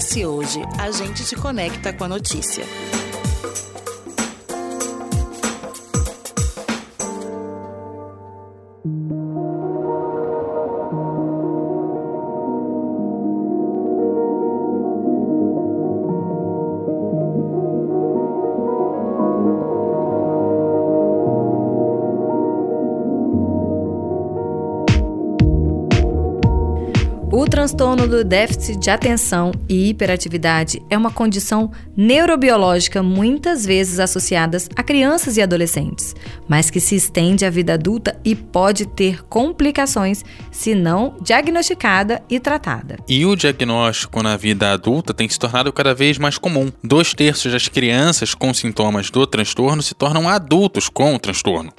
CS Hoje, a gente te conecta com a notícia. Transtorno do déficit de atenção e hiperatividade é uma condição neurobiológica muitas vezes associada a crianças e adolescentes, mas que se estende à vida adulta e pode ter complicações se não diagnosticada e tratada. E o diagnóstico na vida adulta tem se tornado cada vez mais comum. Dois terços das crianças com sintomas do transtorno se tornam adultos com o transtorno.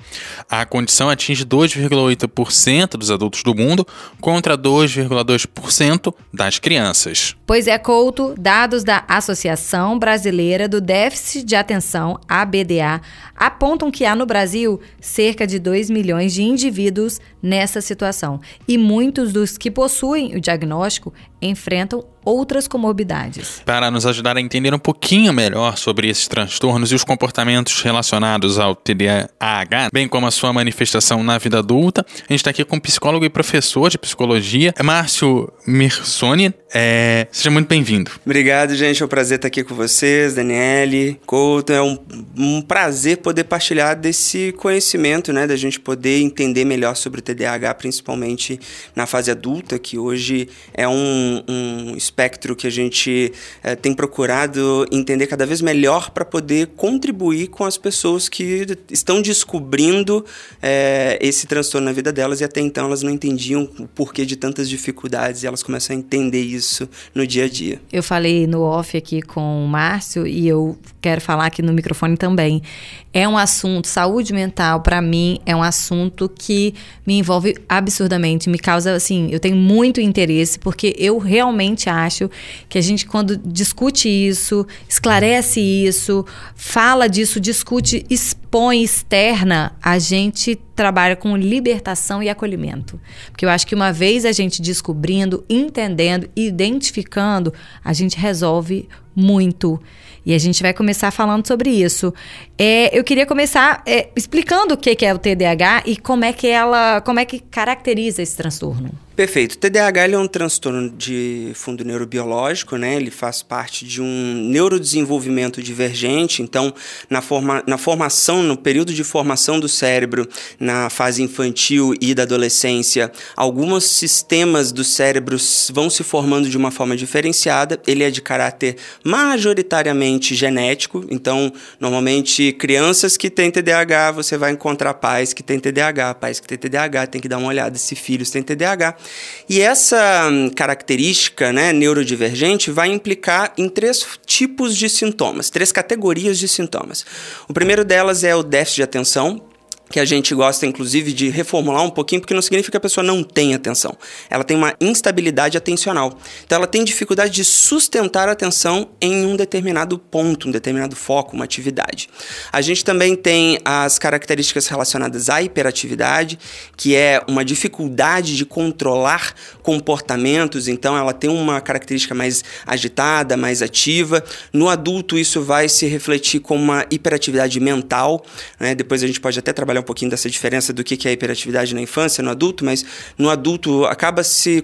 A condição atinge 2,8% dos adultos do mundo contra 2,2% 2% das crianças. Pois é, Couto, dados da Associação Brasileira do Déficit de Atenção, ABDA, apontam que há no Brasil cerca de 2 milhões de indivíduos nessa situação. E muitos dos que possuem o diagnóstico enfrentam outras comorbidades. Para nos ajudar a entender um pouquinho melhor sobre esses transtornos e os comportamentos relacionados ao TDAH, bem como a sua manifestação na vida adulta, a gente está aqui com o psicólogo e professor de psicologia, Márcio Mirsoni. É... Seja muito bem-vindo. Obrigado, gente. É um prazer estar aqui com vocês, Daniele, Couto. É um, um prazer poder partilhar desse conhecimento, né? Da gente poder entender melhor sobre o TDAH, principalmente na fase adulta, que hoje é um, um espectro que a gente é, tem procurado entender cada vez melhor para poder contribuir com as pessoas que estão descobrindo é, esse transtorno na vida delas e até então elas não entendiam o porquê de tantas dificuldades e elas começam a entender isso no dia a dia. Eu falei no off aqui com o Márcio e eu quero falar aqui no microfone também. É um assunto, saúde mental, para mim, é um assunto que me envolve absurdamente, me causa, assim, eu tenho muito interesse, porque eu realmente acho que a gente, quando discute isso, esclarece isso, fala disso, discute, expõe, externa, a gente trabalha com libertação e acolhimento. Porque eu acho que uma vez a gente descobrindo, entendendo, identificando, a gente resolve muito. E a gente vai começar falando sobre isso. É, eu queria começar é, explicando o que é o TDAH e como é que ela, como é que caracteriza esse transtorno. Perfeito. O TDAH é um transtorno de fundo neurobiológico, né? Ele faz parte de um neurodesenvolvimento divergente. Então, na, forma, na formação, no período de formação do cérebro, na fase infantil e da adolescência, alguns sistemas do cérebro vão se formando de uma forma diferenciada. Ele é de caráter majoritariamente genético. Então, normalmente, crianças que têm TDAH, você vai encontrar pais que têm TDAH, pais que têm TDAH, tem que dar uma olhada se filhos têm TDAH. E essa hum, característica né, neurodivergente vai implicar em três tipos de sintomas, três categorias de sintomas. O primeiro delas é o déficit de atenção, que a gente gosta, inclusive, de reformular um pouquinho, porque não significa que a pessoa não tem atenção. Ela tem uma instabilidade atencional. Então, ela tem dificuldade de sustentar a atenção em um determinado ponto, um determinado foco, uma atividade. A gente também tem as características relacionadas à hiperatividade, que é uma dificuldade de controlar comportamentos. Então, ela tem uma característica mais agitada, mais ativa. No adulto, isso vai se refletir como uma hiperatividade mental. Né? Depois a gente pode até trabalhar um pouquinho dessa diferença do que é hiperatividade na infância, no adulto, mas no adulto acaba se,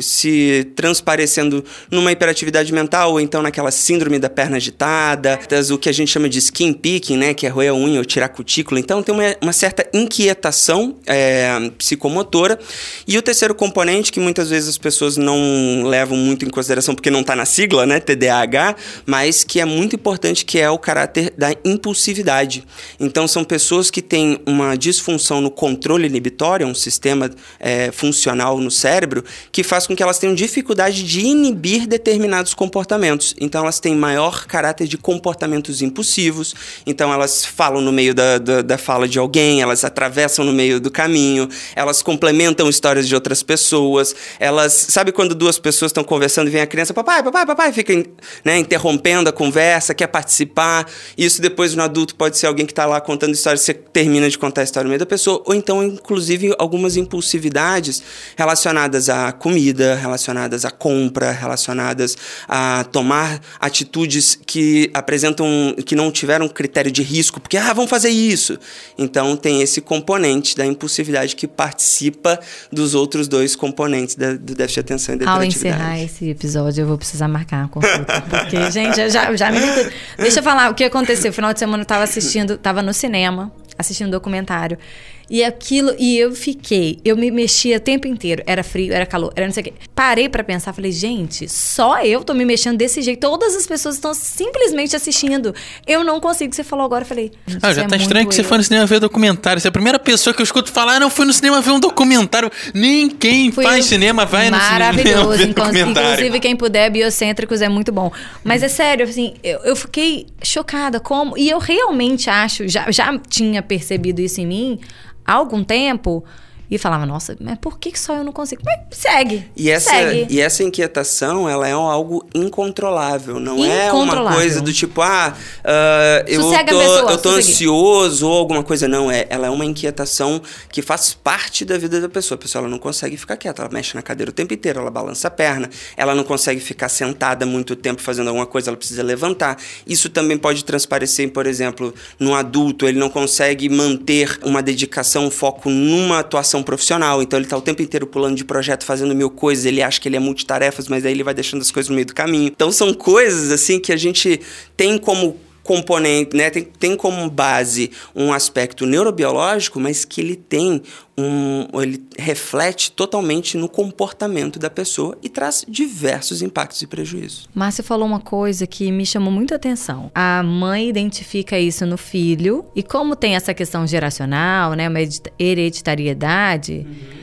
se transparecendo numa hiperatividade mental, ou então naquela síndrome da perna agitada, o que a gente chama de skin picking, né, que é roer a unha ou tirar a cutícula. Então tem uma, uma certa inquietação é, psicomotora. E o terceiro componente, que muitas vezes as pessoas não levam muito em consideração, porque não está na sigla, né, TDAH, mas que é muito importante, que é o caráter da impulsividade. Então são pessoas que têm uma disfunção no controle inibitório, um sistema é, funcional no cérebro, que faz com que elas tenham dificuldade de inibir determinados comportamentos. Então, elas têm maior caráter de comportamentos impulsivos, então, elas falam no meio da, da, da fala de alguém, elas atravessam no meio do caminho, elas complementam histórias de outras pessoas, elas. Sabe quando duas pessoas estão conversando e vem a criança, papai, papai, papai, fica né, interrompendo a conversa, quer participar. Isso depois no adulto pode ser alguém que está lá contando histórias, você termina de simplesmente contar a história no meio da pessoa, ou então, inclusive, algumas impulsividades relacionadas à comida, relacionadas à compra, relacionadas a tomar atitudes que apresentam, que não tiveram critério de risco, porque, ah, vamos fazer isso. Então, tem esse componente da impulsividade que participa dos outros dois componentes da, do déficit de atenção e da Ao encerrar esse episódio, eu vou precisar marcar uma consulta, porque, gente, já, já me... Deixa eu falar o que aconteceu. Final de semana eu tava assistindo, tava no cinema, assistindo um documentário. E aquilo, e eu fiquei, eu me mexia o tempo inteiro. Era frio, era calor, era não sei o quê. Parei para pensar, falei, gente, só eu tô me mexendo desse jeito. Todas as pessoas estão simplesmente assistindo. Eu não consigo. Você falou agora, eu falei. Ah, já é tá estranho que você foi no cinema ver documentário. Você é a primeira pessoa que eu escuto falar, ah, não fui no cinema ver um documentário. Quem Fui faz cinema vai no cinema. Maravilhoso. Inclusive, quem puder, Biocêntricos é muito bom. Mas é sério, assim, eu, eu fiquei chocada como. E eu realmente acho, já, já tinha percebido isso em mim há algum tempo e falava, nossa, mas por que só eu não consigo? Mas segue. E essa, segue. E essa inquietação, ela é algo incontrolável. Não incontrolável. é uma coisa do tipo, ah, uh, eu Sossega tô, pessoa, eu tô ansioso ou alguma coisa. Não, é, ela é uma inquietação que faz parte da vida da pessoa. A pessoa ela não consegue ficar quieta, ela mexe na cadeira o tempo inteiro, ela balança a perna, ela não consegue ficar sentada muito tempo fazendo alguma coisa, ela precisa levantar. Isso também pode transparecer, por exemplo, no adulto, ele não consegue manter uma dedicação, um foco numa atuação profissional, então ele tá o tempo inteiro pulando de projeto, fazendo mil coisas, ele acha que ele é multitarefas, mas aí ele vai deixando as coisas no meio do caminho. Então são coisas assim que a gente tem como componente, né, tem, tem como base um aspecto neurobiológico, mas que ele tem um, ele reflete totalmente no comportamento da pessoa e traz diversos impactos e prejuízos. Márcia falou uma coisa que me chamou muita atenção. A mãe identifica isso no filho e como tem essa questão geracional, né, uma hereditariedade, uhum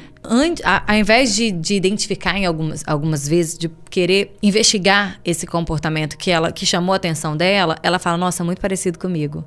ao invés de, de, identificar em algumas, algumas vezes, de querer investigar esse comportamento que ela que chamou a atenção dela, ela fala, nossa, muito parecido comigo.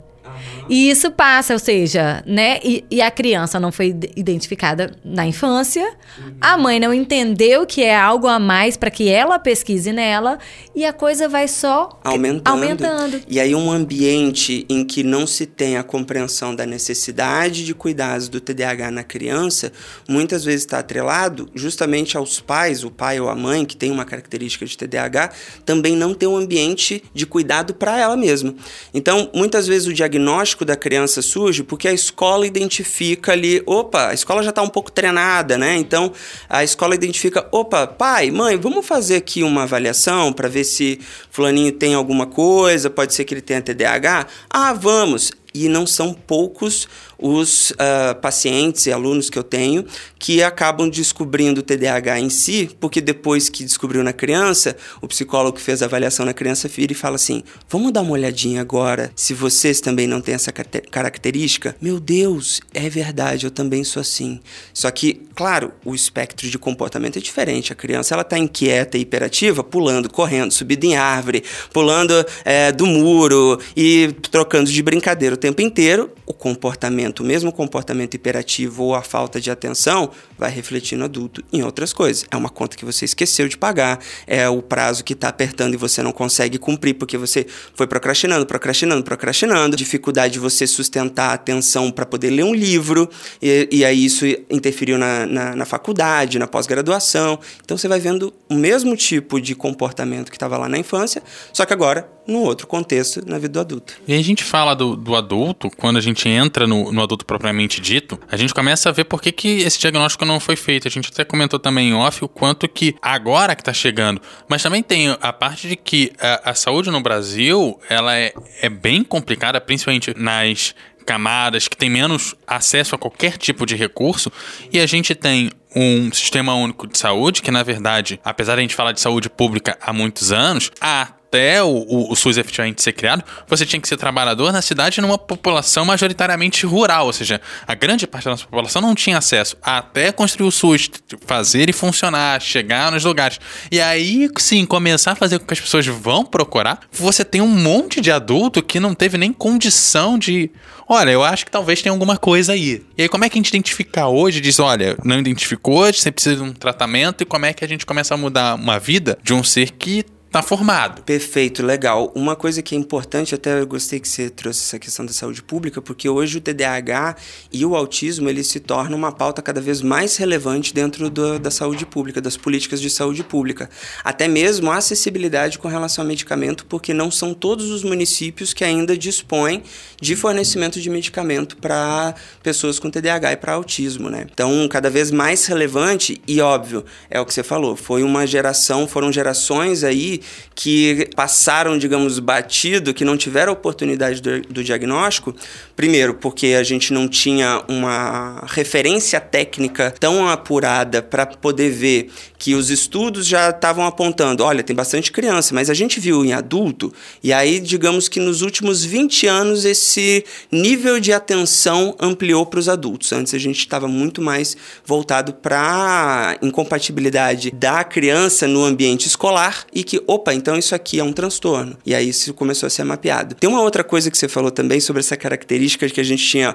E isso passa, ou seja, né? E, e, a criança não foi identificada na infância, uhum. a mãe não entendeu que é algo a mais para que ela pesquise nela, e a coisa vai só aumentando. aumentando. E aí, um ambiente em que não se tem a compreensão da necessidade de cuidados do TDAH na criança, muitas vezes está atrelado justamente aos pais, o pai ou a mãe, que tem uma característica de TDAH, também não ter um ambiente de cuidado para ela mesma. Então, muitas vezes o diagnóstico diagnóstico da criança surge porque a escola identifica ali, opa, a escola já está um pouco treinada, né? Então a escola identifica, opa, pai, mãe, vamos fazer aqui uma avaliação para ver se fulaninho tem alguma coisa, pode ser que ele tenha TDAH. Ah, vamos. E não são poucos os uh, pacientes e alunos que eu tenho que acabam descobrindo o TDAH em si, porque depois que descobriu na criança, o psicólogo que fez a avaliação na criança vira e fala assim: vamos dar uma olhadinha agora se vocês também não têm essa característica. Meu Deus, é verdade, eu também sou assim. Só que, claro, o espectro de comportamento é diferente. A criança ela está inquieta e hiperativa, pulando, correndo, subindo em árvore, pulando é, do muro e trocando de brincadeira o tempo inteiro. O comportamento comportamento, o mesmo comportamento hiperativo ou a falta de atenção, vai refletir no adulto em outras coisas. É uma conta que você esqueceu de pagar, é o prazo que está apertando e você não consegue cumprir porque você foi procrastinando, procrastinando, procrastinando, dificuldade de você sustentar a atenção para poder ler um livro, e, e aí isso interferiu na, na, na faculdade, na pós-graduação. Então você vai vendo o mesmo tipo de comportamento que estava lá na infância, só que agora num outro contexto na vida do adulto. E a gente fala do, do adulto, quando a gente entra no, no adulto propriamente dito, a gente começa a ver por que, que esse diagnóstico não foi feito. A gente até comentou também em off o quanto que agora que tá chegando. Mas também tem a parte de que a, a saúde no Brasil, ela é, é bem complicada, principalmente nas camadas que têm menos acesso a qualquer tipo de recurso, e a gente tem um sistema único de saúde, que na verdade, apesar de a gente falar de saúde pública há muitos anos, há até o, o, o, SUS efetivamente ser criado, você tinha que ser trabalhador na cidade numa população majoritariamente rural, ou seja, a grande parte da nossa população não tinha acesso até construir o SUS, fazer e funcionar, chegar nos lugares. E aí, sim, começar a fazer com que as pessoas vão procurar, você tem um monte de adulto que não teve nem condição de. Olha, eu acho que talvez tenha alguma coisa aí. E aí, como é que a gente identifica hoje? Diz, olha, não identificou, você precisa de um tratamento, e como é que a gente começa a mudar uma vida de um ser que tá formado. Perfeito, legal. Uma coisa que é importante, até eu gostei que você trouxe essa questão da saúde pública, porque hoje o TDAH e o autismo ele se tornam uma pauta cada vez mais relevante dentro do, da saúde pública, das políticas de saúde pública. Até mesmo a acessibilidade com relação ao medicamento, porque não são todos os municípios que ainda dispõem de fornecimento de medicamento para pessoas com TDAH e para autismo, né? Então, cada vez mais relevante e óbvio, é o que você falou, foi uma geração, foram gerações aí que passaram, digamos, batido, que não tiveram oportunidade do, do diagnóstico, primeiro porque a gente não tinha uma referência técnica tão apurada para poder ver que os estudos já estavam apontando, olha, tem bastante criança, mas a gente viu em adulto, e aí digamos que nos últimos 20 anos esse nível de atenção ampliou para os adultos. Antes a gente estava muito mais voltado para incompatibilidade da criança no ambiente escolar e que, opa, então isso aqui é um transtorno. E aí isso começou a ser mapeado. Tem uma outra coisa que você falou também sobre essa característica de que a gente tinha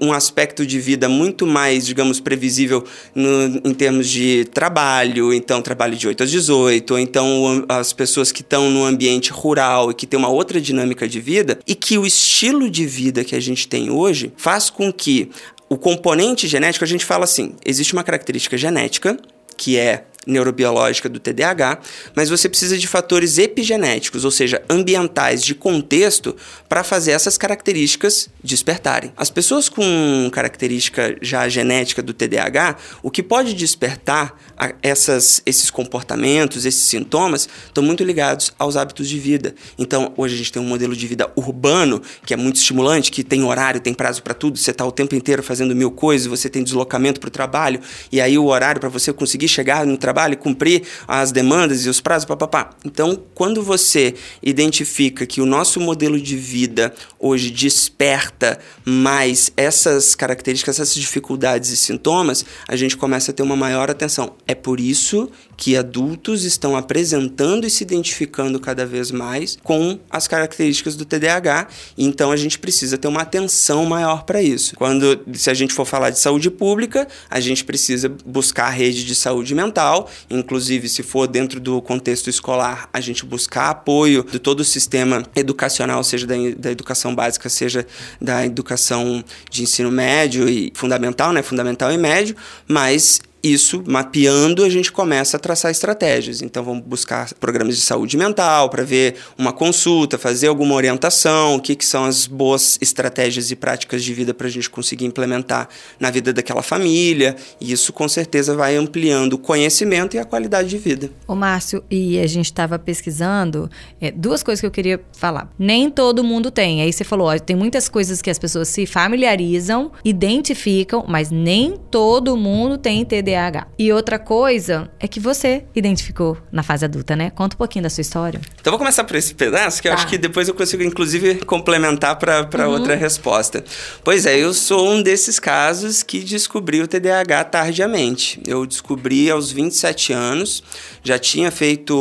um aspecto de vida muito mais, digamos, previsível no, em termos de trabalho, então trabalho de 8 às 18, ou então as pessoas que estão no ambiente rural e que tem uma outra dinâmica de vida, e que o estilo de vida que a gente tem hoje faz com que o componente genético, a gente fala assim, existe uma característica genética que é neurobiológica do TDAH, mas você precisa de fatores epigenéticos, ou seja, ambientais de contexto, para fazer essas características despertarem. As pessoas com característica já genética do TDAH, o que pode despertar essas, esses comportamentos, esses sintomas, estão muito ligados aos hábitos de vida. Então, hoje a gente tem um modelo de vida urbano, que é muito estimulante, que tem horário, tem prazo para tudo, você está o tempo inteiro fazendo mil coisas, você tem deslocamento para o trabalho, e aí o horário para você conseguir chegar no trabalho trabalho, cumprir as demandas e os prazos, papapá. Então, quando você identifica que o nosso modelo de vida hoje desperta mais essas características, essas dificuldades e sintomas, a gente começa a ter uma maior atenção. É por isso que adultos estão apresentando e se identificando cada vez mais com as características do TDAH, então a gente precisa ter uma atenção maior para isso. Quando se a gente for falar de saúde pública, a gente precisa buscar a rede de saúde mental, inclusive se for dentro do contexto escolar, a gente buscar apoio de todo o sistema educacional, seja da, da educação básica, seja da educação de ensino médio e fundamental, né, fundamental e médio, mas isso, mapeando, a gente começa a traçar estratégias. Então, vamos buscar programas de saúde mental para ver uma consulta, fazer alguma orientação, o que, que são as boas estratégias e práticas de vida para a gente conseguir implementar na vida daquela família. E isso, com certeza, vai ampliando o conhecimento e a qualidade de vida. Ô, Márcio, e a gente estava pesquisando é, duas coisas que eu queria falar. Nem todo mundo tem. Aí você falou, ó, tem muitas coisas que as pessoas se familiarizam, identificam, mas nem todo mundo tem TDAH TDAH. E outra coisa é que você identificou na fase adulta, né? Conta um pouquinho da sua história. Então vou começar por esse pedaço, que tá. eu acho que depois eu consigo, inclusive, complementar para uhum. outra resposta. Pois é, eu sou um desses casos que descobri o TDAH tardiamente. Eu descobri aos 27 anos, já tinha feito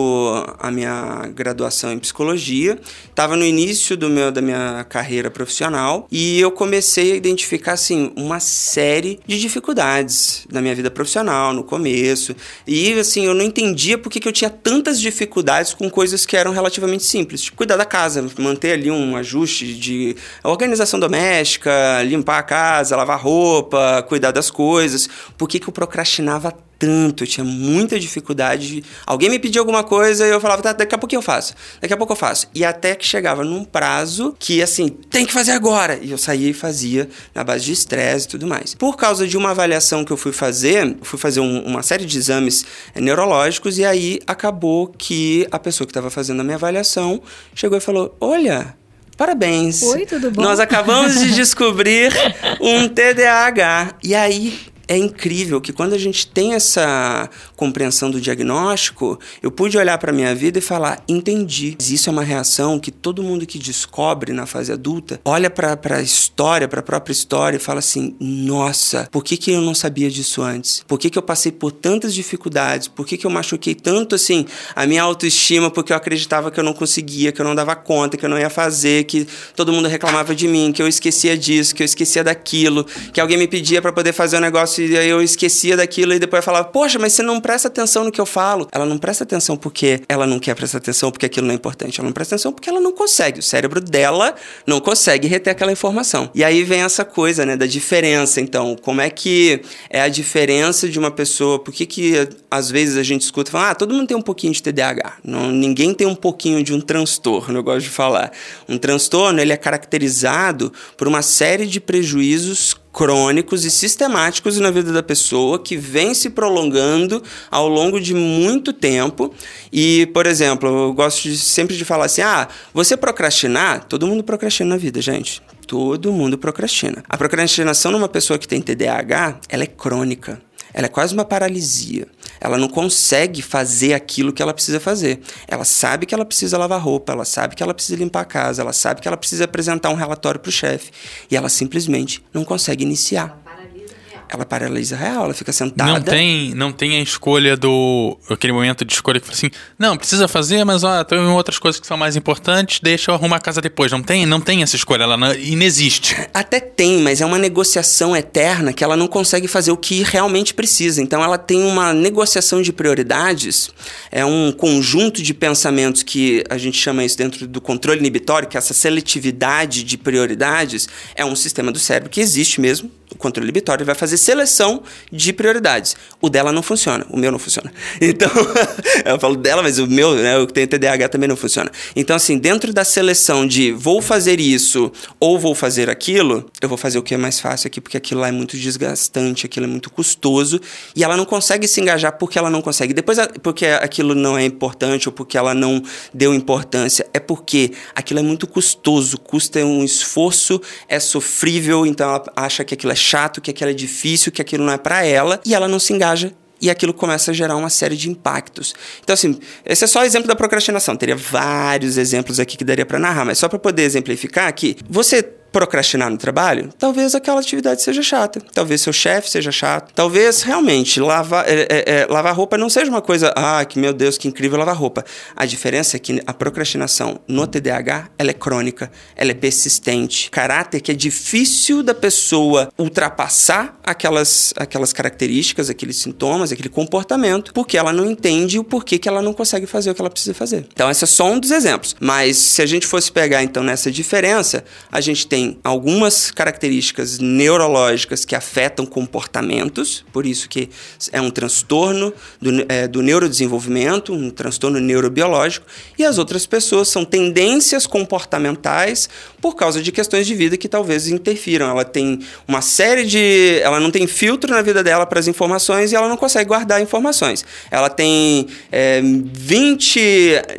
a minha graduação em psicologia, estava no início do meu, da minha carreira profissional e eu comecei a identificar, assim, uma série de dificuldades na minha vida profissional no começo. E assim, eu não entendia por que, que eu tinha tantas dificuldades com coisas que eram relativamente simples. Tipo, cuidar da casa, manter ali um ajuste de organização doméstica, limpar a casa, lavar roupa, cuidar das coisas. Por que, que eu procrastinava tanto, eu tinha muita dificuldade. Alguém me pedia alguma coisa e eu falava, tá, daqui a pouco eu faço, daqui a pouco eu faço. E até que chegava num prazo que, assim, tem que fazer agora. E eu saía e fazia na base de estresse e tudo mais. Por causa de uma avaliação que eu fui fazer, fui fazer um, uma série de exames é, neurológicos e aí acabou que a pessoa que estava fazendo a minha avaliação chegou e falou: Olha, Parabéns. Oi, tudo bom? Nós acabamos de descobrir um TDAH. E aí é incrível que quando a gente tem essa compreensão do diagnóstico, eu pude olhar para minha vida e falar: entendi. Isso é uma reação que todo mundo que descobre na fase adulta olha para a história, para a própria história e fala assim: nossa, por que, que eu não sabia disso antes? Por que, que eu passei por tantas dificuldades? Por que, que eu machuquei tanto assim a minha autoestima porque eu acreditava que eu não conseguia, que eu não dava conta, que eu não ia fazer, que todo mundo reclamava de mim, que eu esquecia disso, que eu esquecia daquilo, que alguém me pedia para poder fazer um negócio e eu esquecia daquilo e depois falava, poxa, mas você não presta atenção no que eu falo. Ela não presta atenção porque ela não quer prestar atenção porque aquilo não é importante. Ela não presta atenção porque ela não consegue. O cérebro dela não consegue reter aquela informação. E aí vem essa coisa, né, da diferença. Então, como é que é a diferença de uma pessoa? Por que que às vezes a gente escuta falar, ah, todo mundo tem um pouquinho de TDAH. Não, ninguém tem um pouquinho de um transtorno, eu gosto de falar. Um transtorno, ele é caracterizado por uma série de prejuízos crônicos e sistemáticos na vida da pessoa que vem se prolongando ao longo de muito tempo. E, por exemplo, eu gosto de, sempre de falar assim: ah, você procrastinar, todo mundo procrastina na vida, gente. Todo mundo procrastina. A procrastinação numa pessoa que tem TDAH, ela é crônica. Ela é quase uma paralisia. Ela não consegue fazer aquilo que ela precisa fazer. Ela sabe que ela precisa lavar roupa, ela sabe que ela precisa limpar a casa, ela sabe que ela precisa apresentar um relatório para o chefe. E ela simplesmente não consegue iniciar ela paralisa real, ela fica sentada. Não tem, não tem a escolha do. aquele momento de escolha que fala assim, não, precisa fazer, mas ó, tem outras coisas que são mais importantes, deixa eu arrumar a casa depois. Não tem, não tem essa escolha, ela não, inexiste. Até tem, mas é uma negociação eterna que ela não consegue fazer o que realmente precisa. Então ela tem uma negociação de prioridades, é um conjunto de pensamentos que a gente chama isso dentro do controle inibitório, que é essa seletividade de prioridades é um sistema do cérebro que existe mesmo o controle inibitório vai fazer seleção de prioridades. O dela não funciona, o meu não funciona. Então, eu falo dela, mas o meu, né, eu que tenho TDAH também não funciona. Então, assim, dentro da seleção de vou fazer isso ou vou fazer aquilo, eu vou fazer o que é mais fácil aqui, porque aquilo lá é muito desgastante, aquilo é muito custoso, e ela não consegue se engajar porque ela não consegue. Depois, porque aquilo não é importante ou porque ela não deu importância, é porque aquilo é muito custoso, custa um esforço, é sofrível, então ela acha que aquilo é chato, que aquilo é difícil, que aquilo não é para ela, e ela não se engaja e aquilo começa a gerar uma série de impactos. Então, assim, esse é só exemplo da procrastinação. Teria vários exemplos aqui que daria para narrar, mas só para poder exemplificar aqui, você procrastinar no trabalho, talvez aquela atividade seja chata, talvez seu chefe seja chato, talvez realmente lavar, é, é, é, lavar roupa não seja uma coisa, ah, que meu Deus, que incrível lavar roupa. A diferença é que a procrastinação no TDAH, ela é crônica, ela é persistente, caráter que é difícil da pessoa ultrapassar aquelas, aquelas características, aqueles sintomas, aquele comportamento, porque ela não entende o porquê que ela não consegue fazer o que ela precisa fazer. Então, esse é só um dos exemplos. Mas se a gente fosse pegar então nessa diferença, a gente tem tem algumas características neurológicas que afetam comportamentos, por isso que é um transtorno do, é, do neurodesenvolvimento, um transtorno neurobiológico, e as outras pessoas são tendências comportamentais por causa de questões de vida que talvez interfiram. Ela tem uma série de. Ela não tem filtro na vida dela para as informações e ela não consegue guardar informações. Ela tem é, 20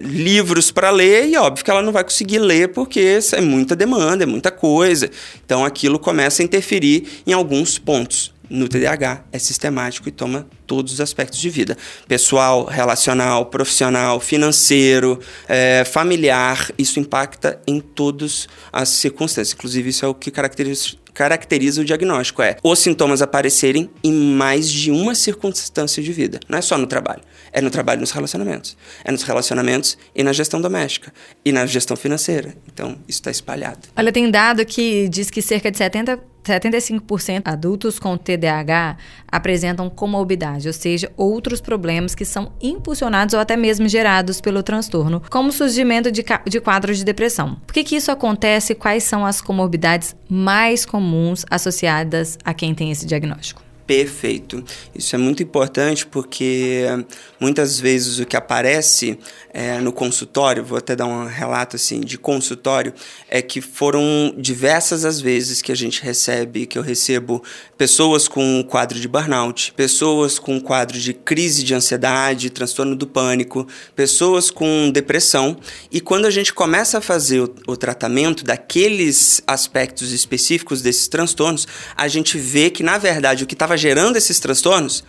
livros para ler e óbvio que ela não vai conseguir ler porque é muita demanda, é muita coisa. Então aquilo começa a interferir em alguns pontos. No TDAH é sistemático e toma todos os aspectos de vida: pessoal, relacional, profissional, financeiro, é, familiar. Isso impacta em todas as circunstâncias. Inclusive, isso é o que caracteriza, caracteriza o diagnóstico: é os sintomas aparecerem em mais de uma circunstância de vida. Não é só no trabalho. É no trabalho e nos relacionamentos. É nos relacionamentos e na gestão doméstica. E na gestão financeira. Então, isso está espalhado. Olha, tem dado que diz que cerca de 70 75% adultos com TDAH apresentam comorbidade, ou seja, outros problemas que são impulsionados ou até mesmo gerados pelo transtorno, como surgimento de, de quadros de depressão. Por que, que isso acontece quais são as comorbidades mais comuns associadas a quem tem esse diagnóstico? Perfeito. Isso é muito importante porque muitas vezes o que aparece é, no consultório, vou até dar um relato assim de consultório, é que foram diversas as vezes que a gente recebe, que eu recebo pessoas com quadro de burnout, pessoas com quadro de crise de ansiedade, transtorno do pânico, pessoas com depressão. E quando a gente começa a fazer o, o tratamento daqueles aspectos específicos desses transtornos, a gente vê que na verdade o que estava gerando esses transtornos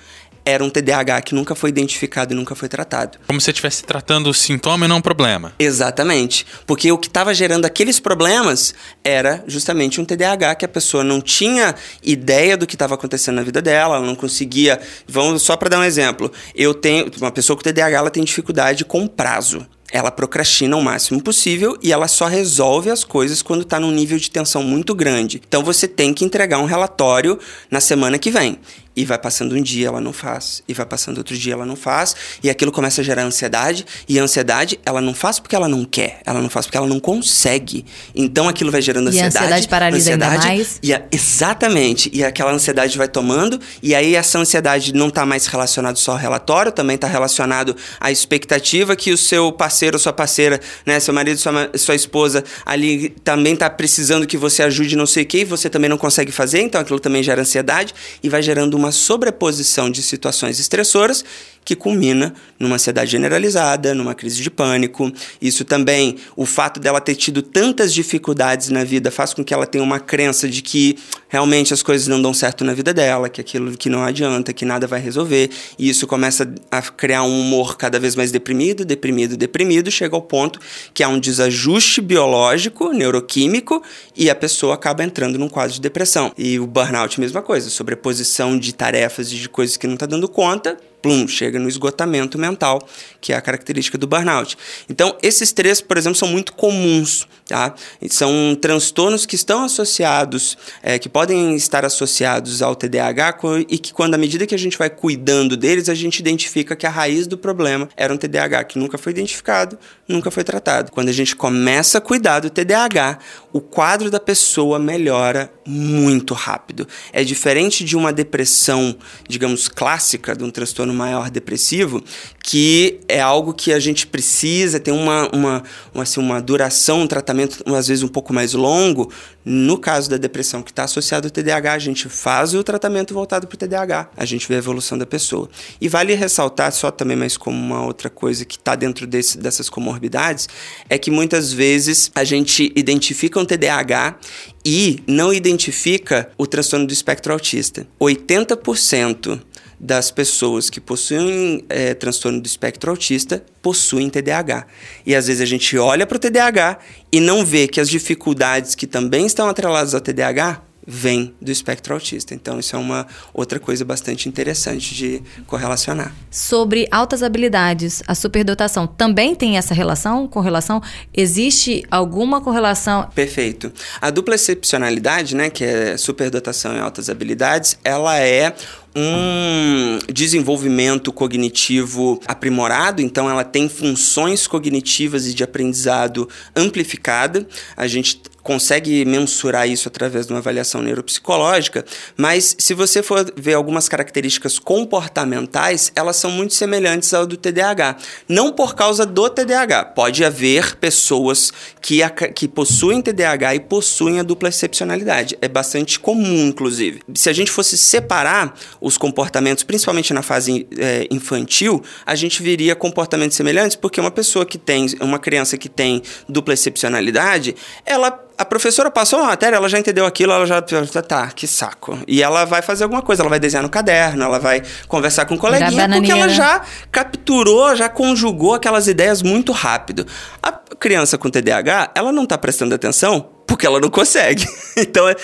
era um TDAH que nunca foi identificado e nunca foi tratado. Como se estivesse tratando o sintoma e não o problema. Exatamente. Porque o que estava gerando aqueles problemas era justamente um TDAH que a pessoa não tinha ideia do que estava acontecendo na vida dela, ela não conseguia. Vamos só para dar um exemplo. Eu tenho uma pessoa com TDAH, ela tem dificuldade com prazo ela procrastina o máximo possível e ela só resolve as coisas quando está num nível de tensão muito grande. Então você tem que entregar um relatório na semana que vem. E vai passando um dia, ela não faz. E vai passando outro dia, ela não faz. E aquilo começa a gerar ansiedade. E a ansiedade, ela não faz porque ela não quer. Ela não faz porque ela não consegue. Então aquilo vai gerando ansiedade. E a ansiedade paralisa ansiedade, ainda mais. E a, exatamente. E aquela ansiedade vai tomando. E aí essa ansiedade não está mais relacionada só ao relatório, também está relacionado à expectativa que o seu parceiro, sua parceira, né, seu marido, sua, sua esposa ali também está precisando que você ajude não sei o que, e você também não consegue fazer. Então aquilo também gera ansiedade e vai gerando uma sobreposição de situações estressoras que culmina numa ansiedade generalizada, numa crise de pânico. Isso também, o fato dela ter tido tantas dificuldades na vida faz com que ela tenha uma crença de que realmente as coisas não dão certo na vida dela, que aquilo que não adianta, que nada vai resolver. E isso começa a criar um humor cada vez mais deprimido, deprimido, deprimido, chega ao ponto que há um desajuste biológico, neuroquímico, e a pessoa acaba entrando num quadro de depressão. E o burnout, mesma coisa, sobreposição de tarefas e de coisas que não está dando conta, plum, chega no esgotamento mental, que é a característica do burnout. Então, esses três, por exemplo, são muito comuns, tá? São transtornos que estão associados, é, que podem estar associados ao TDAH e que, quando à medida que a gente vai cuidando deles, a gente identifica que a raiz do problema era um TDAH que nunca foi identificado, nunca foi tratado. Quando a gente começa a cuidar do TDAH, o quadro da pessoa melhora muito rápido. É diferente de uma depressão, digamos, clássica, de um transtorno maior depressivo, que é algo que a gente precisa, tem uma, uma, uma, assim, uma duração, um tratamento às vezes um pouco mais longo. No caso da depressão que está associado ao TDAH, a gente faz o tratamento voltado para o TDAH, a gente vê a evolução da pessoa. E vale ressaltar, só também mais como uma outra coisa que está dentro desse, dessas comorbidades, é que muitas vezes a gente identifica um TDAH e não identifica o transtorno do espectro autista. 80% das pessoas que possuem é, transtorno do espectro autista possuem TDAH. E às vezes a gente olha para o TDAH e não vê que as dificuldades que também estão atreladas ao TDAH vem do espectro autista. Então, isso é uma outra coisa bastante interessante de correlacionar. Sobre altas habilidades, a superdotação também tem essa relação? Correlação? Existe alguma correlação? Perfeito. A dupla excepcionalidade, né, que é superdotação e altas habilidades, ela é um desenvolvimento cognitivo aprimorado, então ela tem funções cognitivas e de aprendizado amplificada. A gente consegue mensurar isso através de uma avaliação neuropsicológica, mas se você for ver algumas características comportamentais, elas são muito semelhantes ao do TDAH. Não por causa do TDAH. Pode haver pessoas que, a, que possuem TDAH e possuem a dupla excepcionalidade. É bastante comum, inclusive. Se a gente fosse separar os comportamentos, principalmente na fase é, infantil, a gente viria comportamentos semelhantes, porque uma pessoa que tem, uma criança que tem dupla excepcionalidade, ela a professora passou uma matéria, ela já entendeu aquilo, ela já tá, que saco. E ela vai fazer alguma coisa, ela vai desenhar no caderno, ela vai conversar com o um coleguinha, porque ela já capturou, já conjugou aquelas ideias muito rápido. A criança com TDAH, ela não tá prestando atenção porque ela não consegue. Então, é,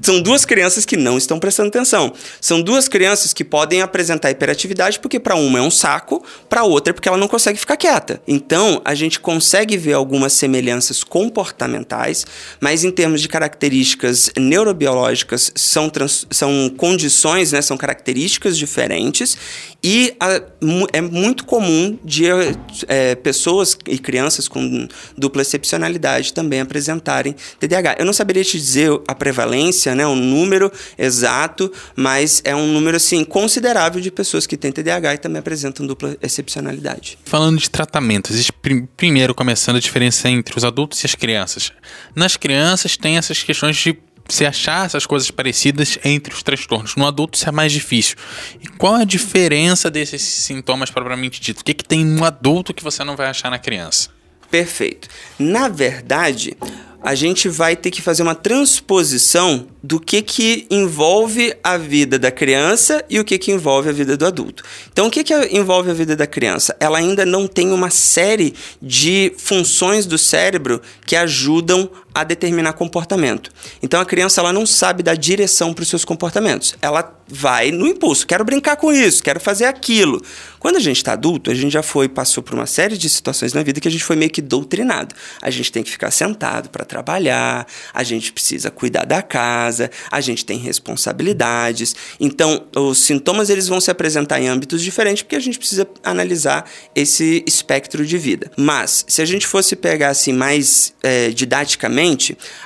são duas crianças que não estão prestando atenção. São duas crianças que podem apresentar hiperatividade porque para uma é um saco, para outra é porque ela não consegue ficar quieta. Então, a gente consegue ver algumas semelhanças comportamentais, mas em termos de características neurobiológicas, são, trans, são condições, né, são características diferentes e a, é muito comum de é, pessoas e crianças com dupla excepcionalidade também apresentarem TDAH. Eu não saberia te dizer a prevalência, né, o número exato, mas é um número assim considerável de pessoas que têm TDAH e também apresentam dupla excepcionalidade. Falando de tratamento, existe prim primeiro começando a diferença entre os adultos e as crianças. Nas crianças tem essas questões de se achar essas coisas parecidas entre os transtornos. No adulto isso é mais difícil. E qual é a diferença desses sintomas propriamente dito? O que, que tem no adulto que você não vai achar na criança? Perfeito. Na verdade, a gente vai ter que fazer uma transposição do que, que envolve a vida da criança e o que, que envolve a vida do adulto. Então, o que, que envolve a vida da criança? Ela ainda não tem uma série de funções do cérebro que ajudam a determinar comportamento. Então a criança ela não sabe dar direção para os seus comportamentos. Ela vai no impulso, quero brincar com isso, quero fazer aquilo. Quando a gente está adulto, a gente já foi, passou por uma série de situações na vida que a gente foi meio que doutrinado. A gente tem que ficar sentado para trabalhar, a gente precisa cuidar da casa, a gente tem responsabilidades. Então, os sintomas eles vão se apresentar em âmbitos diferentes porque a gente precisa analisar esse espectro de vida. Mas, se a gente fosse pegar assim mais é, didaticamente,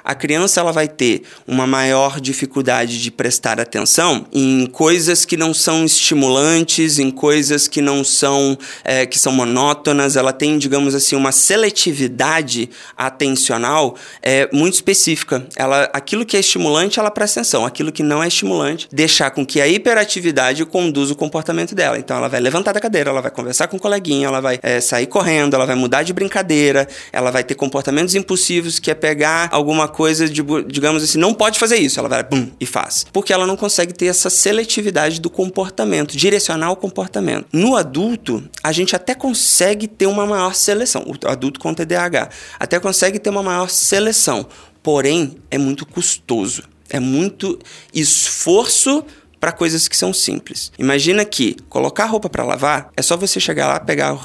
a criança ela vai ter uma maior dificuldade de prestar atenção em coisas que não são estimulantes, em coisas que não são é, que são monótonas, ela tem, digamos assim, uma seletividade atencional é, muito específica. Ela, aquilo que é estimulante, ela presta atenção. Aquilo que não é estimulante, deixar com que a hiperatividade conduza o comportamento dela. Então, ela vai levantar da cadeira, ela vai conversar com o coleguinha, ela vai é, sair correndo, ela vai mudar de brincadeira, ela vai ter comportamentos impulsivos, que é pegar alguma coisa, de, digamos assim, não pode fazer isso. Ela vai, bum, e faz. Porque ela não consegue ter essa seletividade do comportamento, direcionar o comportamento. No adulto, a gente até consegue ter uma maior seleção, o adulto com TDAH, até consegue ter uma maior seleção, porém é muito custoso, é muito esforço para coisas que são simples. Imagina que colocar roupa para lavar é só você chegar lá, pegar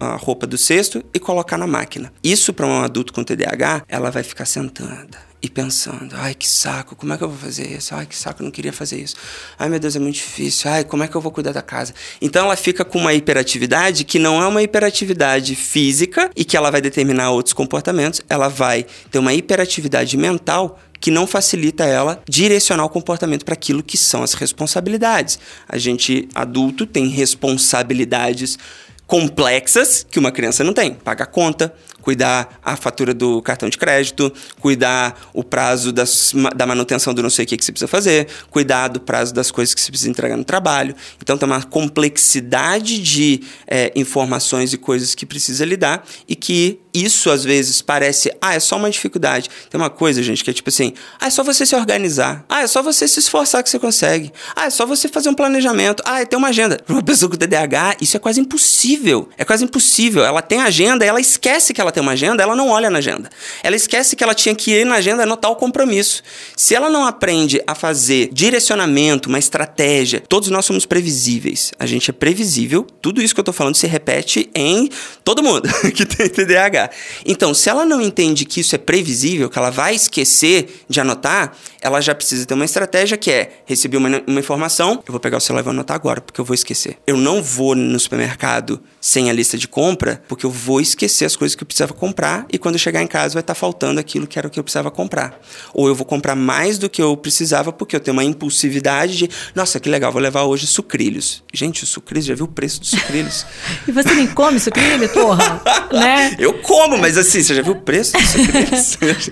a roupa do cesto e colocar na máquina. Isso para um adulto com TDAH, ela vai ficar sentada e pensando: ai que saco, como é que eu vou fazer isso? Ai que saco, não queria fazer isso. Ai meu Deus, é muito difícil. Ai, como é que eu vou cuidar da casa? Então ela fica com uma hiperatividade que não é uma hiperatividade física e que ela vai determinar outros comportamentos, ela vai ter uma hiperatividade mental que não facilita ela direcionar o comportamento para aquilo que são as responsabilidades. A gente adulto tem responsabilidades complexas que uma criança não tem. Pagar conta, cuidar a fatura do cartão de crédito, cuidar o prazo das, da manutenção do não sei o que, que você precisa fazer, cuidar do prazo das coisas que você precisa entregar no trabalho. Então tem uma complexidade de é, informações e coisas que precisa lidar e que isso às vezes parece, ah, é só uma dificuldade. Tem uma coisa, gente, que é tipo assim, ah, é só você se organizar. Ah, é só você se esforçar que você consegue. Ah, é só você fazer um planejamento. Ah, é ter uma agenda. Para uma pessoa com TDAH, isso é quase impossível. É quase impossível. Ela tem agenda ela esquece que ela tem uma agenda, ela não olha na agenda. Ela esquece que ela tinha que ir na agenda anotar o compromisso. Se ela não aprende a fazer direcionamento, uma estratégia, todos nós somos previsíveis. A gente é previsível. Tudo isso que eu tô falando se repete em todo mundo que tem TDAH. Então, se ela não entende que isso é previsível, que ela vai esquecer de anotar, ela já precisa ter uma estratégia que é: recebi uma, uma informação, eu vou pegar o celular e vou anotar agora, porque eu vou esquecer. Eu não vou no supermercado sem a lista de compra, porque eu vou esquecer as coisas que eu precisava comprar e quando eu chegar em casa vai estar faltando aquilo que era o que eu precisava comprar. Ou eu vou comprar mais do que eu precisava porque eu tenho uma impulsividade de, nossa, que legal, vou levar hoje sucrilhos. Gente, o sucrilhos, já viu o preço dos sucrilhos? e você nem come sucrilho, porra? né? Eu como, mas assim, você já viu o preço sucrilhos?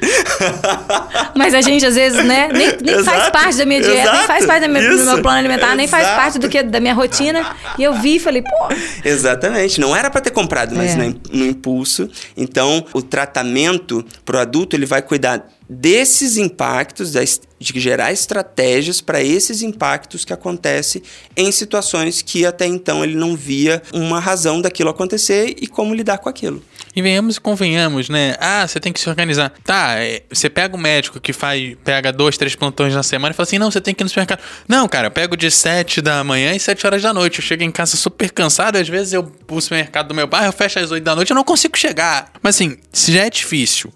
mas a gente às vezes, né, nem, nem faz parte da minha dieta, Exato. nem faz parte do meu, do meu plano alimentar, Exato. nem faz parte do que da minha rotina. E eu vi e falei, pô. Exatamente. Não era para ter comprado, mas é. no, no impulso. Então, o tratamento pro adulto, ele vai cuidar desses impactos, de gerar estratégias para esses impactos que acontecem em situações que até então ele não via uma razão daquilo acontecer e como lidar com aquilo. E venhamos e convenhamos, né? Ah, você tem que se organizar. Tá, é, você pega o médico que faz, pega dois, três plantões na semana e fala assim: não, você tem que ir no supermercado. Não, cara, eu pego de sete da manhã e sete horas da noite. Eu chego em casa super cansado, às vezes eu o supermercado do meu bairro fecha às oito da noite, eu não consigo chegar. Mas assim, se já é difícil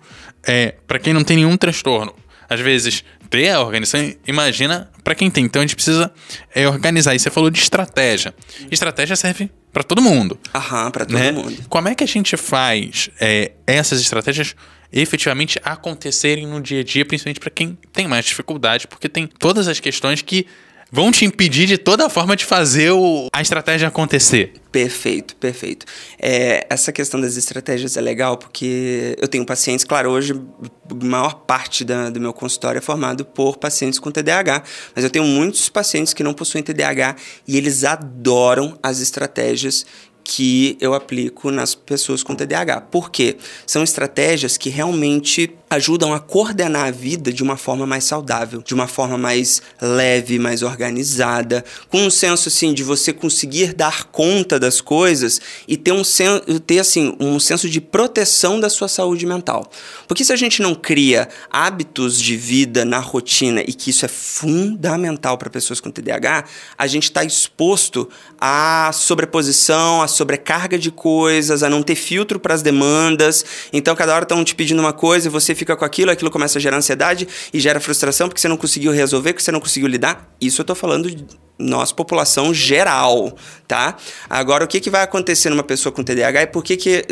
é, para quem não tem nenhum transtorno, às vezes ter a organização, imagina para quem tem. Então a gente precisa é, organizar. E você falou de estratégia. Estratégia serve para todo mundo. Aham, para todo né? mundo. Como é que a gente faz é, essas estratégias efetivamente acontecerem no dia a dia, principalmente para quem tem mais dificuldade, porque tem todas as questões que vão te impedir de toda forma de fazer o, a estratégia acontecer. Perfeito, perfeito. É, essa questão das estratégias é legal porque eu tenho pacientes, claro, hoje a maior parte da, do meu consultório é formado por pacientes com TDAH, mas eu tenho muitos pacientes que não possuem TDAH e eles adoram as estratégias que eu aplico nas pessoas com TDAH. Por quê? São estratégias que realmente ajudam a coordenar a vida de uma forma mais saudável, de uma forma mais leve, mais organizada, com um senso assim de você conseguir dar conta das coisas e ter um sen ter assim um senso de proteção da sua saúde mental. Porque se a gente não cria hábitos de vida na rotina e que isso é fundamental para pessoas com TDAH, a gente está exposto à sobreposição, à sobrecarga de coisas, a não ter filtro para as demandas. Então cada hora estão te pedindo uma coisa e você fica com aquilo, aquilo começa a gerar ansiedade e gera frustração porque você não conseguiu resolver, porque você não conseguiu lidar. Isso eu estou falando nós, população geral, tá? Agora, o que, que vai acontecer numa pessoa com TDAH e por que, que,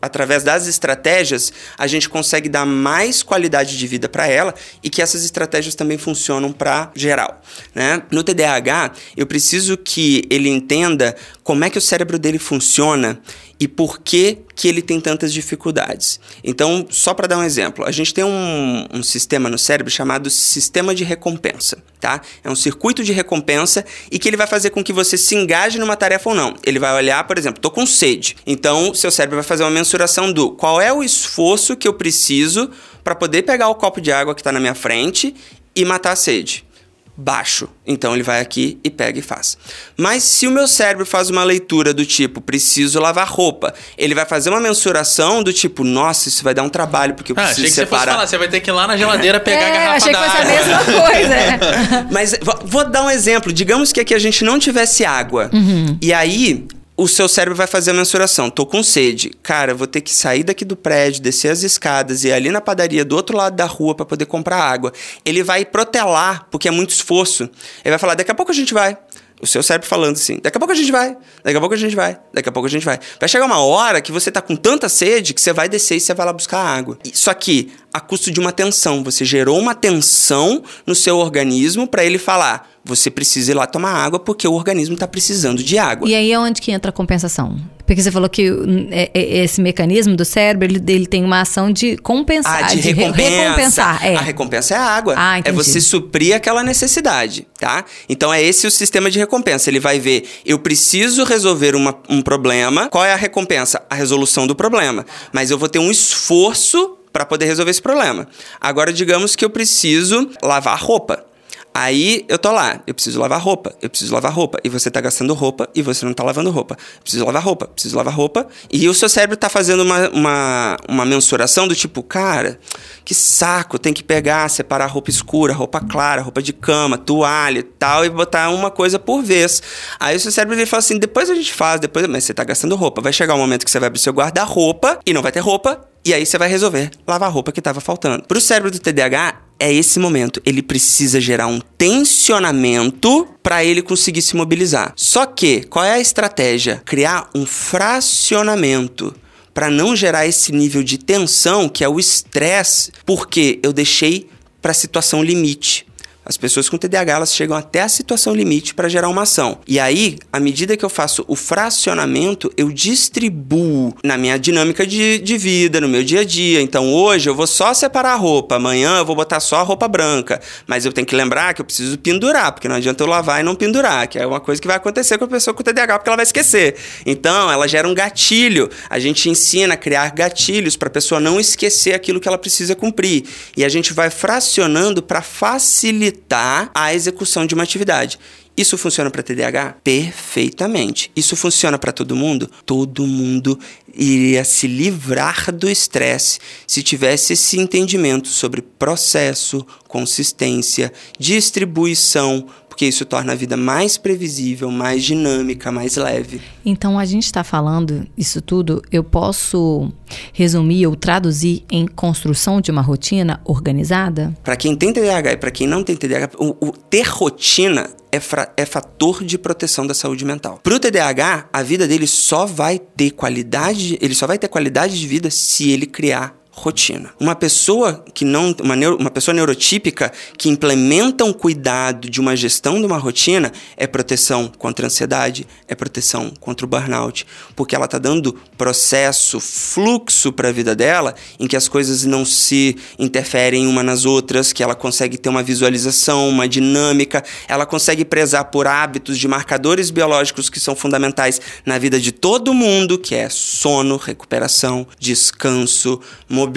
através das estratégias, a gente consegue dar mais qualidade de vida para ela e que essas estratégias também funcionam para geral, né? No TDAH, eu preciso que ele entenda como é que o cérebro dele funciona e por que, que ele tem tantas dificuldades. Então, só para dar um exemplo, a gente tem um, um, sistema no cérebro chamado sistema de recompensa, tá? É um circuito de recompensa e que ele vai fazer com que você se engaje numa tarefa ou não. Ele vai olhar, por exemplo, tô com sede. Então, seu cérebro vai fazer uma mensuração do qual é o esforço que eu preciso para poder pegar o copo de água que está na minha frente e matar a sede baixo. Então ele vai aqui e pega e faz. Mas se o meu cérebro faz uma leitura do tipo, preciso lavar roupa, ele vai fazer uma mensuração do tipo, nossa, isso vai dar um trabalho, porque eu ah, preciso achei que separar. Você, fosse falar, você vai ter que ir lá na geladeira pegar é, a garrafa achei que fosse a mesma coisa. Mas vou dar um exemplo. Digamos que aqui a gente não tivesse água. Uhum. E aí, o seu cérebro vai fazer a mensuração. Tô com sede. Cara, vou ter que sair daqui do prédio, descer as escadas e ir ali na padaria do outro lado da rua para poder comprar água. Ele vai protelar, porque é muito esforço. Ele vai falar: daqui a pouco a gente vai. O seu cérebro falando assim: daqui a pouco a gente vai, daqui a pouco a gente vai, daqui a pouco a gente vai. Vai chegar uma hora que você tá com tanta sede que você vai descer e você vai lá buscar água. Só que a custo de uma tensão. Você gerou uma tensão no seu organismo para ele falar: você precisa ir lá tomar água porque o organismo está precisando de água. E aí é onde que entra a compensação? Porque você falou que é, é, esse mecanismo do cérebro, ele, ele tem uma ação de compensar, ah, de, de recompensa. recompensar. É. A recompensa é a água. Ah, é você suprir aquela necessidade, tá? Então é esse o sistema de recompensa. Ele vai ver, eu preciso resolver uma, um problema. Qual é a recompensa? A resolução do problema. Mas eu vou ter um esforço para poder resolver esse problema. Agora, digamos que eu preciso lavar roupa. Aí eu tô lá, eu preciso lavar roupa, eu preciso lavar roupa, e você tá gastando roupa e você não tá lavando roupa. Eu preciso lavar roupa, preciso lavar roupa, e o seu cérebro tá fazendo uma, uma, uma mensuração do tipo, cara, que saco, tem que pegar, separar roupa escura, roupa clara, roupa de cama, toalha e tal, e botar uma coisa por vez. Aí o seu cérebro ele fala assim: depois a gente faz, depois, mas você tá gastando roupa. Vai chegar um momento que você vai abrir seu guarda-roupa e não vai ter roupa, e aí você vai resolver lavar a roupa que estava faltando. Para o cérebro do TDAH, é esse momento. Ele precisa gerar um tensionamento para ele conseguir se mobilizar. Só que, qual é a estratégia? Criar um fracionamento para não gerar esse nível de tensão que é o estresse, porque eu deixei para a situação limite. As pessoas com TDAH elas chegam até a situação limite para gerar uma ação. E aí, à medida que eu faço o fracionamento, eu distribuo na minha dinâmica de, de vida, no meu dia a dia. Então, hoje eu vou só separar a roupa, amanhã eu vou botar só a roupa branca. Mas eu tenho que lembrar que eu preciso pendurar, porque não adianta eu lavar e não pendurar, que é uma coisa que vai acontecer com a pessoa com TDAH, porque ela vai esquecer. Então, ela gera um gatilho. A gente ensina a criar gatilhos para a pessoa não esquecer aquilo que ela precisa cumprir. E a gente vai fracionando para facilitar facilitar a execução de uma atividade. Isso funciona para TDAH? Perfeitamente. Isso funciona para todo mundo? Todo mundo iria se livrar do estresse se tivesse esse entendimento sobre processo, consistência, distribuição, porque isso torna a vida mais previsível, mais dinâmica, mais leve. Então a gente está falando isso tudo, eu posso resumir ou traduzir em construção de uma rotina organizada? Para quem tem TDAH e para quem não tem TDAH, o, o ter rotina é, é, fator de proteção da saúde mental. Para o TDAH, a vida dele só vai ter qualidade, ele só vai ter qualidade de vida se ele criar rotina. Uma pessoa que não, uma, neuro, uma pessoa neurotípica que implementa um cuidado de uma gestão de uma rotina é proteção contra a ansiedade, é proteção contra o burnout, porque ela está dando processo, fluxo para a vida dela, em que as coisas não se interferem uma nas outras, que ela consegue ter uma visualização, uma dinâmica, ela consegue prezar por hábitos de marcadores biológicos que são fundamentais na vida de todo mundo, que é sono, recuperação, descanso, mobilidade,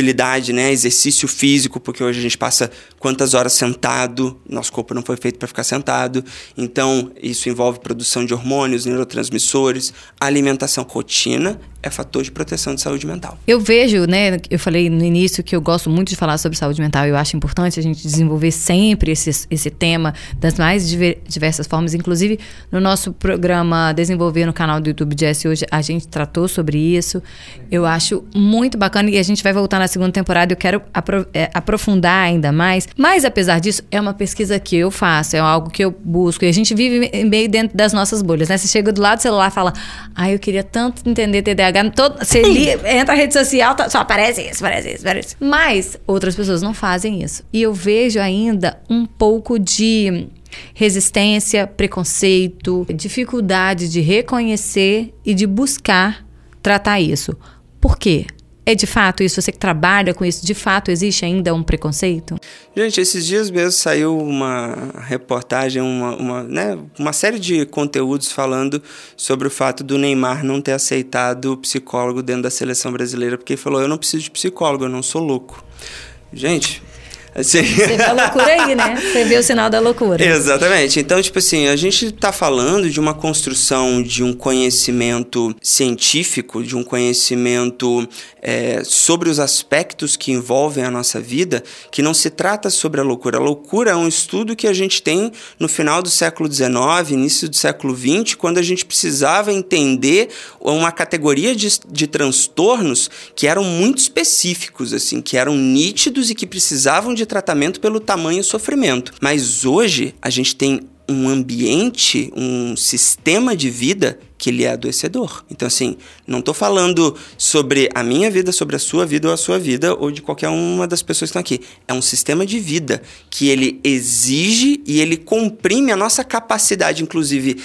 né, exercício físico, porque hoje a gente passa quantas horas sentado, nosso corpo não foi feito para ficar sentado. Então, isso envolve produção de hormônios, neurotransmissores, alimentação, rotina é fator de proteção de saúde mental. Eu vejo, né, eu falei no início que eu gosto muito de falar sobre saúde mental, eu acho importante a gente desenvolver sempre esse, esse tema das mais diversas formas, inclusive no nosso programa Desenvolver no canal do YouTube Jess hoje a gente tratou sobre isso. Eu acho muito bacana e a gente vai voltar na segunda temporada, eu quero apro é, aprofundar ainda mais, mas apesar disso, é uma pesquisa que eu faço, é algo que eu busco e a gente vive meio dentro das nossas bolhas, né? Você chega do lado do celular e fala: "Ah, eu queria tanto entender TDAH todo, você li, entra na rede social, tá, só aparece isso, aparece isso, aparece isso. Mas outras pessoas não fazem isso. E eu vejo ainda um pouco de resistência, preconceito, dificuldade de reconhecer e de buscar tratar isso. Por quê? É de fato isso? Você que trabalha com isso, de fato existe ainda um preconceito? Gente, esses dias mesmo saiu uma reportagem, uma, uma, né, uma série de conteúdos falando sobre o fato do Neymar não ter aceitado o psicólogo dentro da seleção brasileira, porque ele falou: Eu não preciso de psicólogo, eu não sou louco. Gente, Assim. Você vê a loucura aí, né? Você vê o sinal da loucura. Exatamente. Então, tipo assim, a gente está falando de uma construção de um conhecimento científico, de um conhecimento é, sobre os aspectos que envolvem a nossa vida, que não se trata sobre a loucura. A loucura é um estudo que a gente tem no final do século XIX, início do século XX, quando a gente precisava entender uma categoria de, de transtornos que eram muito específicos, assim, que eram nítidos e que precisavam de de tratamento pelo tamanho sofrimento. Mas hoje a gente tem um ambiente, um sistema de vida que ele é adoecedor. Então, assim, não estou falando sobre a minha vida, sobre a sua vida ou a sua vida, ou de qualquer uma das pessoas que estão aqui. É um sistema de vida que ele exige e ele comprime a nossa capacidade, inclusive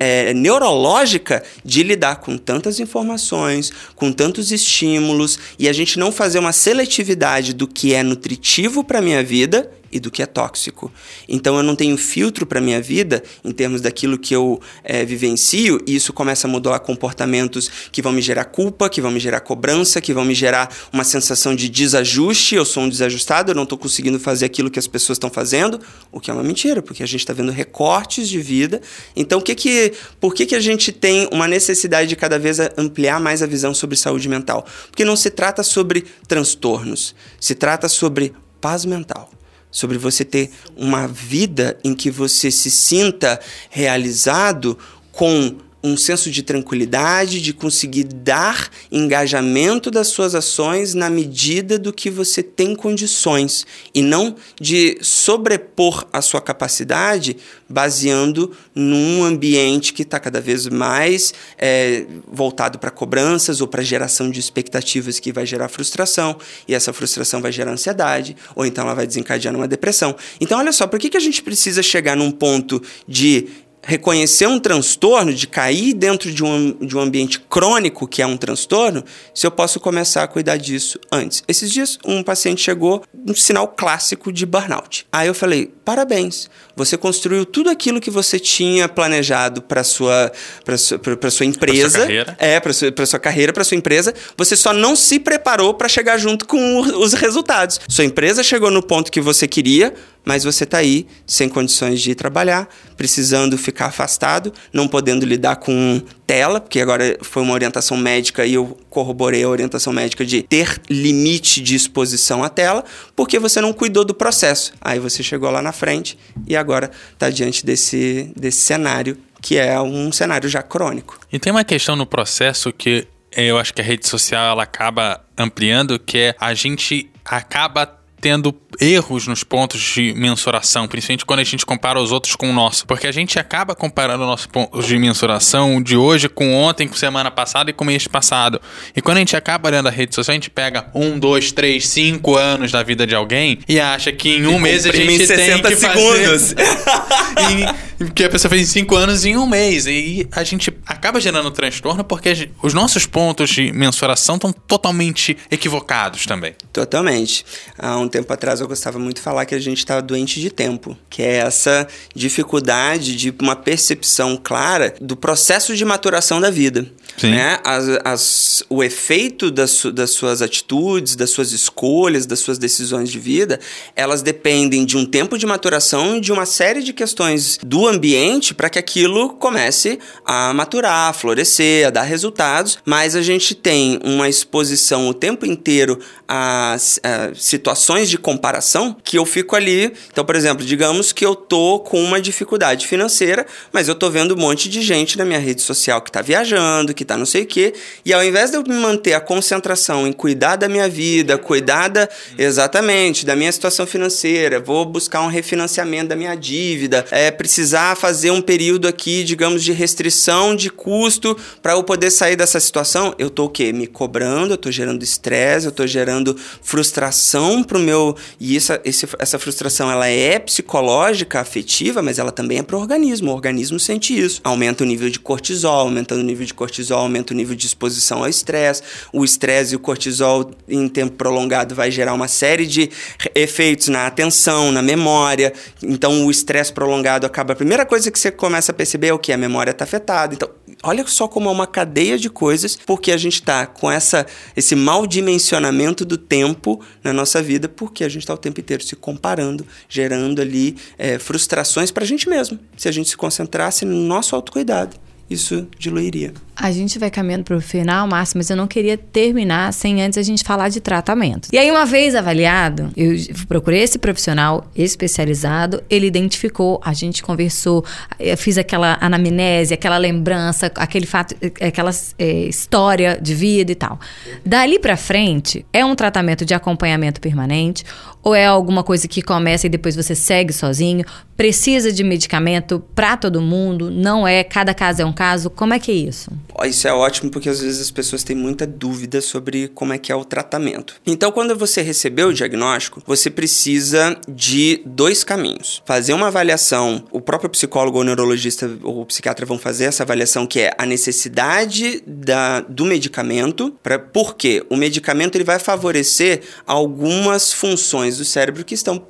é, neurológica, de lidar com tantas informações, com tantos estímulos, e a gente não fazer uma seletividade do que é nutritivo para a minha vida e do que é tóxico. Então eu não tenho filtro para minha vida em termos daquilo que eu é, vivencio e isso começa a modular comportamentos que vão me gerar culpa, que vão me gerar cobrança, que vão me gerar uma sensação de desajuste. Eu sou um desajustado, eu não estou conseguindo fazer aquilo que as pessoas estão fazendo, o que é uma mentira, porque a gente está vendo recortes de vida. Então, que que, por que, que a gente tem uma necessidade de cada vez ampliar mais a visão sobre saúde mental? Porque não se trata sobre transtornos, se trata sobre paz mental sobre você ter uma vida em que você se sinta realizado com um senso de tranquilidade, de conseguir dar engajamento das suas ações na medida do que você tem condições e não de sobrepor a sua capacidade baseando num ambiente que está cada vez mais é, voltado para cobranças ou para geração de expectativas que vai gerar frustração e essa frustração vai gerar ansiedade ou então ela vai desencadear numa depressão. Então, olha só, por que, que a gente precisa chegar num ponto de reconhecer um transtorno, de cair dentro de um, de um ambiente crônico, que é um transtorno, se eu posso começar a cuidar disso antes. Esses dias, um paciente chegou, um sinal clássico de burnout. Aí eu falei: parabéns, você construiu tudo aquilo que você tinha planejado para sua, sua, pra sua empresa. Pra sua carreira. É, para sua, pra sua carreira, para sua empresa. Você só não se preparou para chegar junto com os resultados. Sua empresa chegou no ponto que você queria, mas você está aí sem condições de trabalhar, precisando ficar afastado, não podendo lidar com tela, porque agora foi uma orientação médica e eu corroborei a orientação médica de ter limite de exposição à tela, porque você não cuidou do processo. Aí você chegou lá na frente e agora está diante desse, desse cenário que é um cenário já crônico. E tem uma questão no processo que eu acho que a rede social ela acaba ampliando, que é a gente acaba tendo erros nos pontos de mensuração, principalmente quando a gente compara os outros com o nosso. Porque a gente acaba comparando o nosso ponto de mensuração de hoje com ontem, com semana passada e com mês passado. E quando a gente acaba olhando a rede social, a gente pega um, dois, três, cinco anos da vida de alguém e acha que em um E mês a gente em 60 tem que segundos. fazer... que a pessoa fez em cinco anos em um mês. E a gente acaba gerando transtorno porque gente- os nossos pontos de mensuração estão totalmente equivocados também. Totalmente. Há um tempo atrás eu gostava muito de falar que a gente estava doente de tempo, que é essa dificuldade de uma percepção clara do processo de maturação da vida. Sim. Né? As, as- o efeito das, su- das suas atitudes, das suas escolhas, das suas decisões de vida, elas dependem de um tempo de maturação e de uma série de questões do ambiente para que aquilo comece a maturar, a florescer, a dar resultados. Mas a gente tem uma exposição o tempo inteiro a, a situações de comparação que eu fico ali. Então, por exemplo, digamos que eu tô com uma dificuldade financeira, mas eu tô vendo um monte de gente na minha rede social que tá viajando, que tá não sei o quê, e ao invés de eu manter a concentração em cuidar da minha vida, cuidar da, exatamente da minha situação financeira, vou buscar um refinanciamento da minha dívida, é precisar fazer um período aqui, digamos, de restrição de custo para eu poder sair dessa situação, eu tô o quê? Me cobrando, eu tô gerando estresse, eu tô gerando frustração pro meu e essa, esse, essa frustração ela é psicológica, afetiva, mas ela também é pro organismo. O organismo sente isso. Aumenta o nível de cortisol, aumentando o nível de cortisol, aumenta o nível de exposição ao estresse. O estresse e o cortisol em tempo prolongado vai gerar uma série de efeitos na atenção, na memória. Então o estresse prolongado acaba. A primeira coisa que você começa a perceber é o que a memória está afetada. Então olha só como é uma cadeia de coisas, porque a gente está com essa, esse mau dimensionamento do tempo na nossa vida, porque a gente está o tempo inteiro se comparando, gerando ali é, frustrações para a gente mesmo. Se a gente se concentrasse no nosso autocuidado, isso diluiria. A gente vai caminhando para o final, Márcio, mas eu não queria terminar sem antes a gente falar de tratamento. E aí, uma vez avaliado, eu procurei esse profissional especializado, ele identificou, a gente conversou, eu fiz aquela anamnese, aquela lembrança, aquele fato, aquela é, história de vida e tal. Dali para frente, é um tratamento de acompanhamento permanente ou é alguma coisa que começa e depois você segue sozinho? Precisa de medicamento para todo mundo? Não é? Cada caso é um caso? Como é que é isso? Isso é ótimo porque às vezes as pessoas têm muita dúvida sobre como é que é o tratamento. Então, quando você recebeu o diagnóstico, você precisa de dois caminhos. Fazer uma avaliação, o próprio psicólogo ou neurologista ou psiquiatra vão fazer essa avaliação que é a necessidade da, do medicamento, pra, porque o medicamento ele vai favorecer algumas funções do cérebro que estão,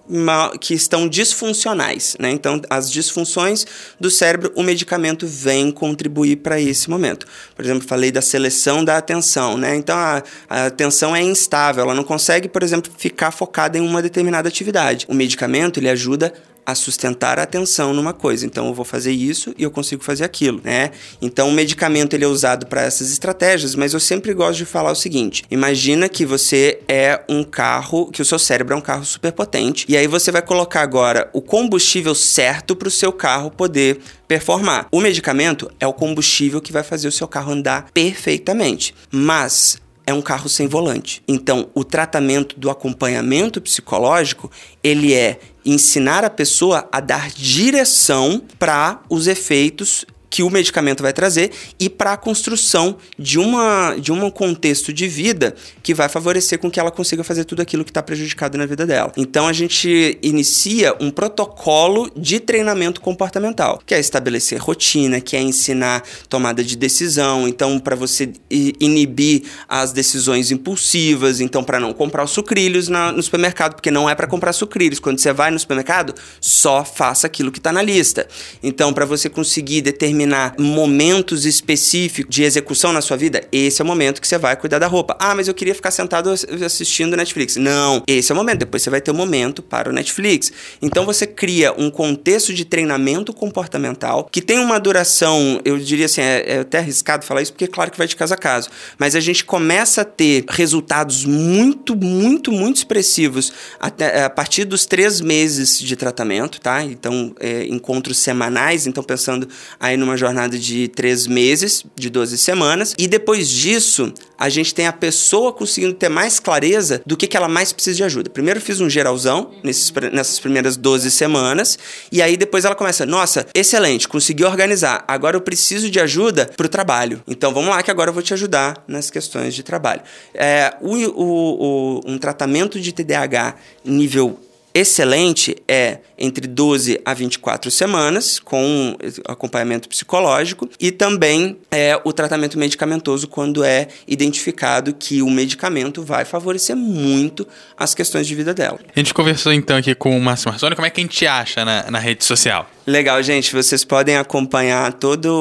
que estão disfuncionais. Né? Então, as disfunções do cérebro, o medicamento vem contribuir para esse momento. Por exemplo, falei da seleção da atenção, né? Então a, a atenção é instável, ela não consegue, por exemplo, ficar focada em uma determinada atividade. O medicamento ele ajuda a sustentar a atenção numa coisa. Então eu vou fazer isso e eu consigo fazer aquilo, né? Então o medicamento ele é usado para essas estratégias, mas eu sempre gosto de falar o seguinte: imagina que você é um carro, que o seu cérebro é um carro superpotente e aí você vai colocar agora o combustível certo para o seu carro poder performar. O medicamento é o combustível que vai fazer o seu carro andar perfeitamente. Mas é um carro sem volante. Então, o tratamento do acompanhamento psicológico, ele é ensinar a pessoa a dar direção para os efeitos que o medicamento vai trazer e para a construção de, uma, de um contexto de vida que vai favorecer com que ela consiga fazer tudo aquilo que está prejudicado na vida dela. Então a gente inicia um protocolo de treinamento comportamental, que é estabelecer rotina, que é ensinar tomada de decisão, então para você inibir as decisões impulsivas, então para não comprar os sucrilhos na- no supermercado, porque não é para comprar sucrilhos. Quando você vai no supermercado, só faça aquilo que está na lista. Então, para você conseguir determinar momentos específicos de execução na sua vida, esse é o momento que você vai cuidar da roupa. Ah, mas eu queria ficar sentado ass- assistindo Netflix. Não, esse é o momento. Depois você vai ter um momento para o Netflix. Então você cria um contexto de treinamento comportamental que tem uma duração, eu diria assim, é, é até arriscado falar isso, porque claro que vai de caso a caso. Mas a gente começa a ter resultados muito, muito, muito expressivos até, a partir dos três meses de tratamento, tá? Então, é, encontros semanais, então pensando aí numa uma jornada de três meses, de 12 semanas, e depois disso, a gente tem a pessoa conseguindo ter mais clareza do que, que ela mais precisa de ajuda. Primeiro fiz um geralzão nesses, nessas primeiras 12 semanas, e aí depois ela começa, nossa, excelente, consegui organizar, agora eu preciso de ajuda para o trabalho. Então vamos lá que agora eu vou te ajudar nas questões de trabalho. É, o, o, o, um tratamento de TDAH nível excelente é entre 12 a 24 semanas, com acompanhamento psicológico, e também é, o tratamento medicamentoso quando é identificado que o medicamento vai favorecer muito as questões de vida dela. A gente conversou então aqui com o Márcio Marzoni, como é que a gente acha na, na rede social? Legal, gente. Vocês podem acompanhar todos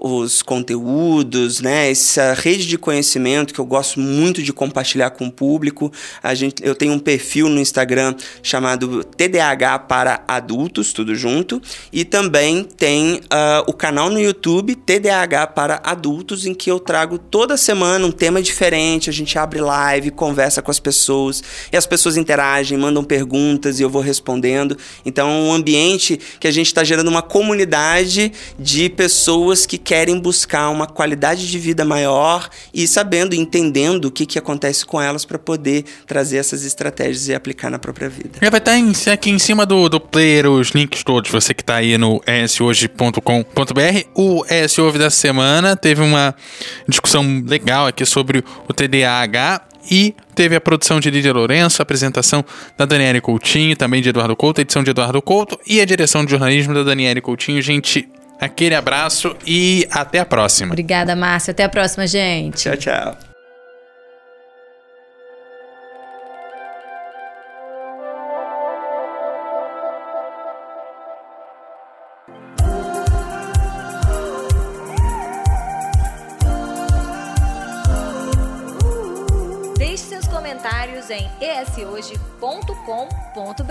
os conteúdos, né? Essa rede de conhecimento que eu gosto muito de compartilhar com o público. A gente, eu tenho um perfil no Instagram chamado TDAH para adultos, tudo junto. E também tem uh, o canal no YouTube TDAH para adultos, em que eu trago toda semana um tema diferente. A gente abre live, conversa com as pessoas e as pessoas interagem, mandam perguntas e eu vou respondendo. Então, um ambiente que a gente está gerando uma comunidade de pessoas que querem buscar uma qualidade de vida maior e sabendo, entendendo o que, que acontece com elas para poder trazer essas estratégias e aplicar na própria vida. Já vai estar tá em, aqui em cima do, do player os links todos, você que está aí no eshoje.com.br. O ES Ouve da semana teve uma discussão legal aqui sobre o TDAH e teve a produção de Lídia Lourenço, a apresentação da Daniele Coutinho, também de Eduardo Couto, a edição de Eduardo Couto e a direção de jornalismo da Daniele Coutinho. Gente, aquele abraço e até a próxima. Obrigada, Márcia. Até a próxima, gente. Tchau, tchau. Em eshoje.com.br.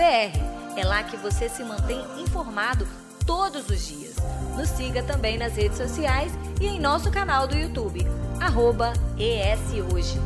É lá que você se mantém informado todos os dias. Nos siga também nas redes sociais e em nosso canal do YouTube, arroba ESHoje.